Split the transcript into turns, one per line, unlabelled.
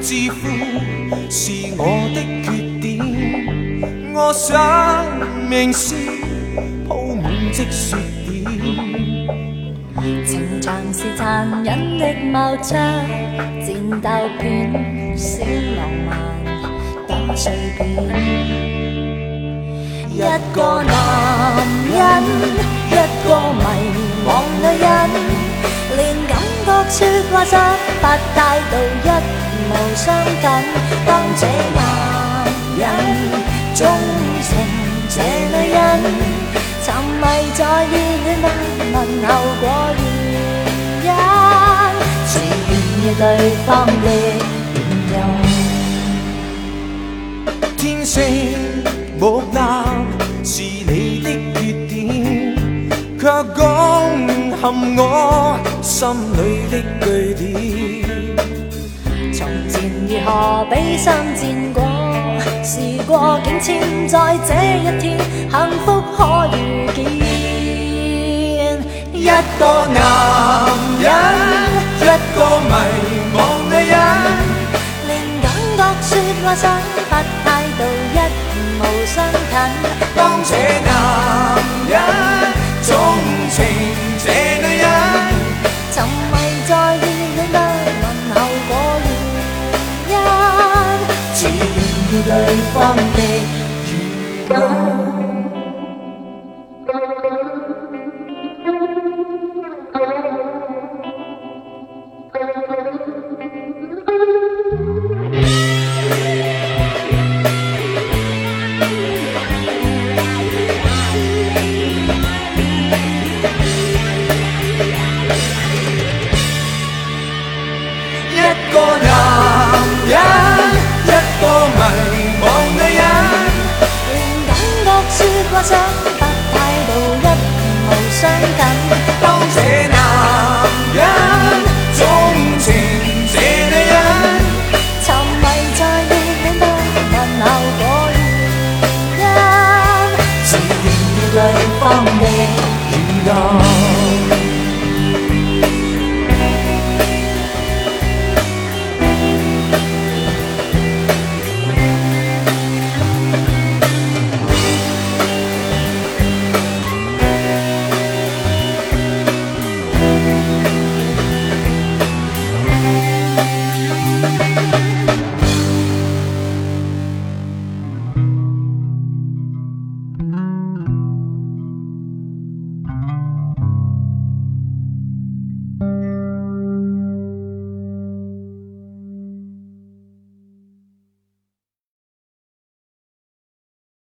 自负是我的缺点，我想明示铺满积雪点。
情场是残忍的，某出战斗片，小浪漫打碎片。一个男人，一个迷惘女人，连感觉出话失不带到一。无伤感，当这男人钟情，这女人沉迷在热恋，不问后果原因。谁愿方的缘由？
天星木纳是你的缺点，却攻陷我心里的据点。
前如何比心战果，时過境遷，在這一天，幸福可預見。
一個男人，一個迷惘女人，
连感覺、说話、想法、太度一无相近。
當这男人。
对方
的愚弄。对方的雨露。